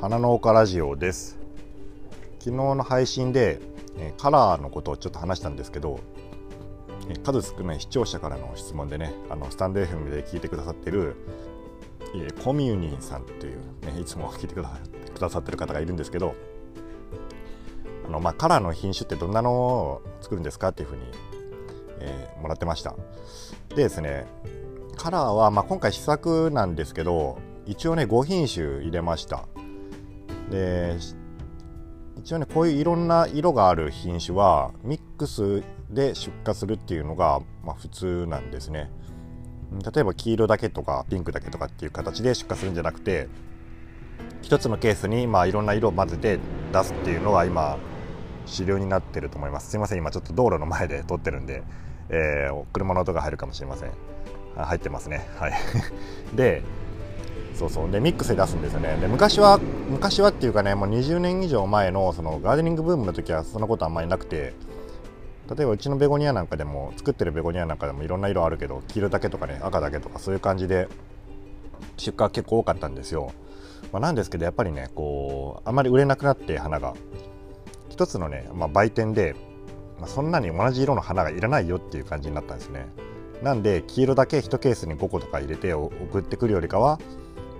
花農家ラジオです。昨日の配信でカラーのことをちょっと話したんですけど数少ない視聴者からの質問でねあのスタンド FM で聞いてくださってるコミュニーさんという、ね、いつも聞いてくださってる方がいるんですけどあの、まあ、カラーの品種ってどんなのを作るんですかっていうふうに、えー、もらってました。でですねカラーは、まあ、今回試作なんですけど一応ね5品種入れました。で一応ねこういういろんな色がある品種はミックスで出荷するっていうのが、まあ、普通なんですね。例えば黄色だけとかピンクだけとかっていう形で出荷するんじゃなくて一つのケースにまあいろんな色を混ぜて出すっていうのが今主流になってると思います。すいません今ちょっと道路の前で撮ってるんで、えー、車の音が入るかもしれません。入ってますね。はい。でそうそう。でミックスで出すんですよね。で昔は昔はっていうかねもう20年以上前のそのガーデニングブームの時はそんなことあんまりなくて。例えばうちのベゴニアなんかでも作ってるベゴニアなんかでもいろんな色あるけど黄色だけとかね赤だけとかそういう感じで出荷結構多かったんですよ、まあ、なんですけどやっぱりねこうあんまり売れなくなって花が。一つのね、まあ、売店で、まあ、そんなに同じ色の花がいらないよっていう感じになったんですね。なんで黄色だけ1ケースに5個とか入れて送ってくるよりかは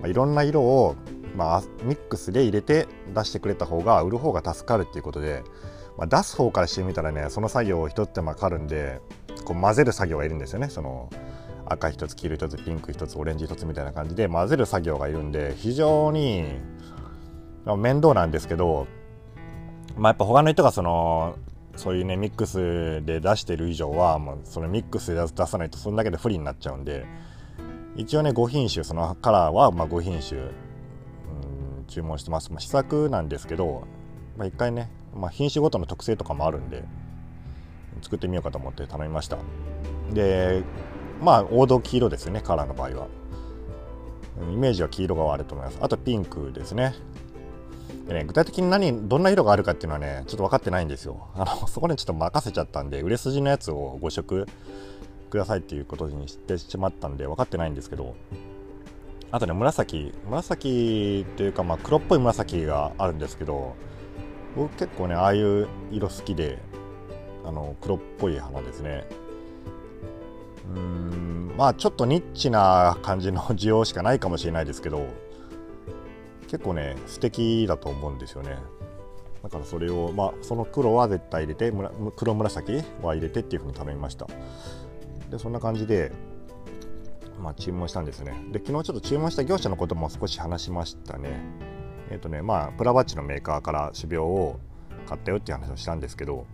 まあ、いろんな色を、まあ、ミックスで入れて出してくれた方が売る方が助かるっていうことで、まあ、出す方からしてみたらねその作業を一手間かかるんでこう混ぜる作業がいるんですよね。その赤1つ黄色1つピンク1つオレンジ1つみたいな感じで混ぜる作業がいるんで非常に面倒なんですけど、まあ、やっぱ他の人がそのそういうねミックスで出してる以上はもうそのミックスで出さないとそんだけで不利になっちゃうんで一応ね5品種そのカラーはま5品種、注文してます、まあ、試作なんですけど、まあ、1回ね、まあ、品種ごとの特性とかもあるんで作ってみようかと思って頼みました。でまあ王道黄色ですねカラーの場合は。イメージは黄色があると思います。あとピンクですね。でね具体的に何どんな色があるかっていうのはねちょっと分かってないんですよ。あのそこでちょっと任せちゃったんで売れ筋のやつを5色くださいっていうことにしてしまったんで分かってないんですけどあとね紫紫っていうかまあ黒っぽい紫があるんですけど僕結構ねああいう色好きであの黒っぽい花ですね。うんまあちょっとニッチな感じの 需要しかないかもしれないですけど結構ね素敵だと思うんですよね。だからそれをまあその黒は絶対入れて黒紫は入れてっていうふうに頼みました。でそんな感じで、まあ、注文したんですね。で昨日ちょっと注文した業者のことも少し話しましたね。えっ、ー、とねまあプラバッチのメーカーから種苗を買ったよっていう話をしたんですけど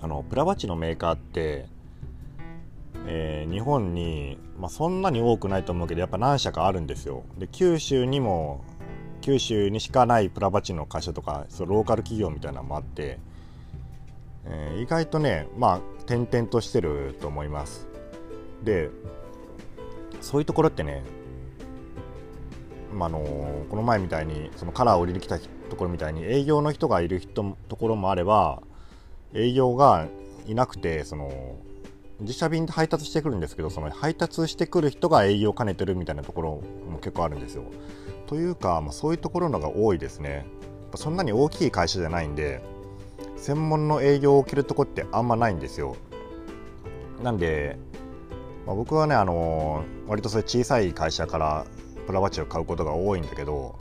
あのプラバッチのメーカーって、えー、日本に、まあ、そんなに多くないと思うけどやっぱ何社かあるんですよ。で九州にも九州にしかないプラバチの会社とかそローカル企業みたいなのもあってえー、意外とねまあ転々としてると思いますでそういうところってね、まあのこの前みたいにそのカラーを売りに来たところみたいに営業の人がいる人ところもあれば営業がいなくてその自社便で配達してくるんですけどその配達してくる人が営業を兼ねてるみたいなところも結構あるんですよ。というか、まあ、そういうところのが多いですね。そんなに大きい会社じゃないんで専門の営業を受けるとこってあんまないんですよ。なんで、まあ、僕はねあの割とそういう小さい会社からプラバチを買うことが多いんだけど、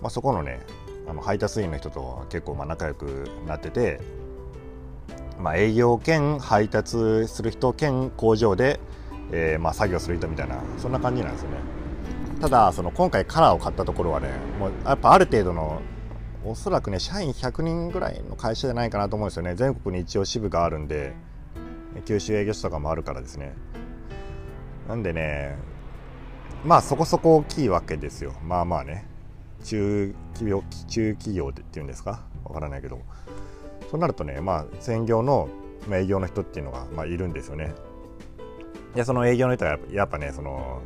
まあ、そこのねあの配達員の人と結構まあ仲良くなってて、まあ、営業兼配達する人兼工場で、えー、まあ作業する人みたいなそんな感じなんですよね。ただその今回カラーを買ったところはねもうやっぱある程度のおそらくね社員100人ぐらいの会社じゃないかなと思うんですよね。全国に一応支部があるんで九州営業所とかもあるからですね。なんでねまあそこそこ大きいわけですよ。まあまあね。中企業中企業っていうんですか？わからないけど。そうなるとねまあ専業の営業の人っていうのが、まあ、いるんですよね。でその営業の人はやっぱねその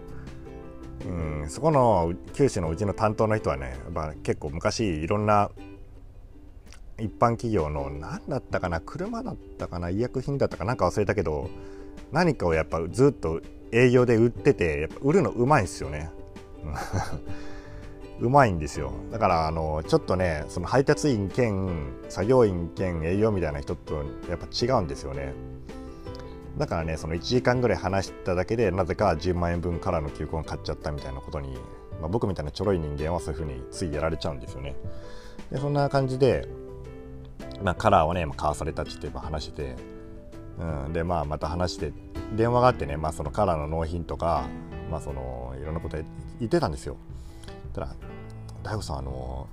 うん、そこの九州のうちの担当の人はね、まあ、結構昔いろんな一般企業の何だったかな車だったかな医薬品だったかなんか忘れたけど何かをやっぱずっと営業で売っててやっぱ売るのうまいんですよね。う まいんですよ。だからあのちょっとねその配達員兼作業員兼営業みたいな人とやっぱ違うんですよね。だからねその1時間ぐらい話しただけでなぜか10万円分からの球根買っちゃったみたいなことに、まあ、僕みたいなちょろい人間はそういうふうについやられちゃうんですよね。でそんな感じで、まあ、カラーをね買わされたって言って話して、うん、でまあまた話して電話があってね、まあ、そのカラーの納品とか、まあ、そのいろんなこと言ってたんですよ。たら「大悟さんあの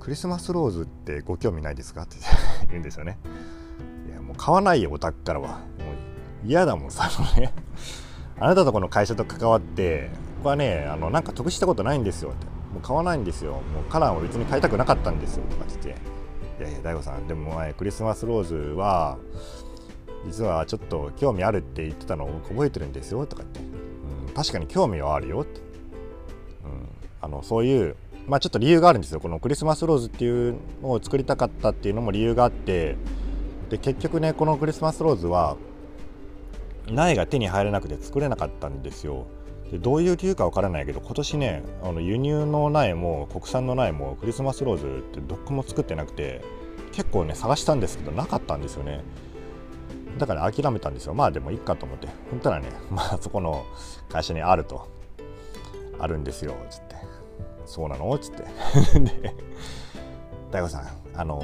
クリスマスローズってご興味ないですか?」って言うんですよねいやもう買わないよオタクからは。嫌だもんさあのね。あなたとこの会社と関わってここはねあのなんか得したことないんですよ。ってもう買わないんですよ。もうカラーも別に買いたくなかったんですよ。とかって言って。いやいや大悟さんでも前クリスマスローズは実はちょっと興味あるって言ってたのを覚えてるんですよ。とか言って、うん、確かに興味はあるよ。って、うん、あのそういうまあちょっと理由があるんですよ。このクリスマスローズっていうのを作りたかったっていうのも理由があって。で結局ねこのクリスマスローズは苗が手に入らなくて作れなかったんですよ。でどういう理由かわからないけど今年ねあの輸入の苗も国産の苗もクリスマスローズってどこも作ってなくて結構ね探したんですけどなかったんですよね。だから諦めたんですよ。まあでもいいかと思って。本当はね まあそこの会社にあると。あるんですよつって。そうなの？つって。で大悟さんあの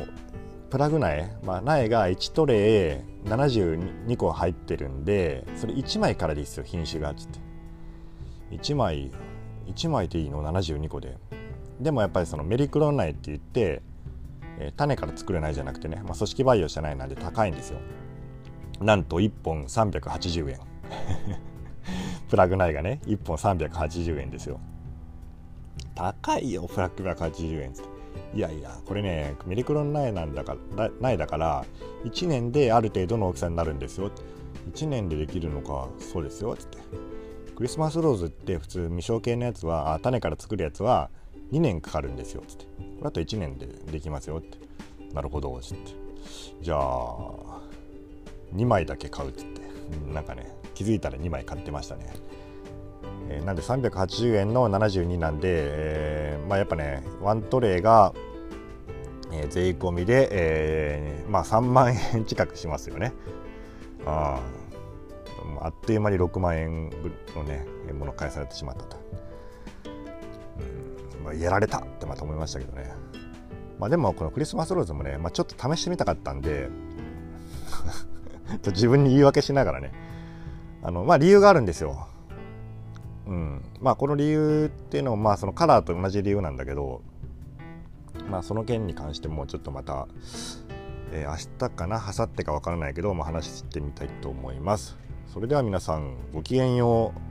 プラグ苗、まあ、苗が1トレイ72個入ってるんでそれ1枚からですよ品種がつって。1枚1枚でいいの？72個で。でもやっぱりそのメリクロン苗って言って、えー、種から作れないじゃなくてね、まあ、組織培養してないなんで高いんですよ。なんと1本380円。プラグ苗がね1本380円ですよ。高いよプラグ380円って。いやいやこれねメリクロン苗なんだから苗だから1年である程度の大きさになるんですよ。1年でできるのかそうですよつって。クリスマスローズって普通未生系のやつはあ種から作るやつは2年かかるんですよつって。これあと1年でできますよって。なるほどつって。じゃあ2枚だけ買うっつって。なんかね気づいたら2枚買ってましたね、えー、なんで380円の72なんで、えー、まあやっぱねワントレーが、えー、税込みで、えー、まあ3万円近くしますよね。ああっという間に6万円のねもの返されてしまったと、うんまあ、やられたってまた思いましたけどね。まあでもこのクリスマスローズもね、まあ、ちょっと試してみたかったんで と自分に言い訳しながらねあのまあ理由があるんですよ。うん、まあこの理由っていうのもまあそのカラーと同じ理由なんだけどまあその件に関してもちょっとまた、えー、明日かな？明後日か分からないけど、まあ、話してみたいと思います。それでは皆さんごきげんよう。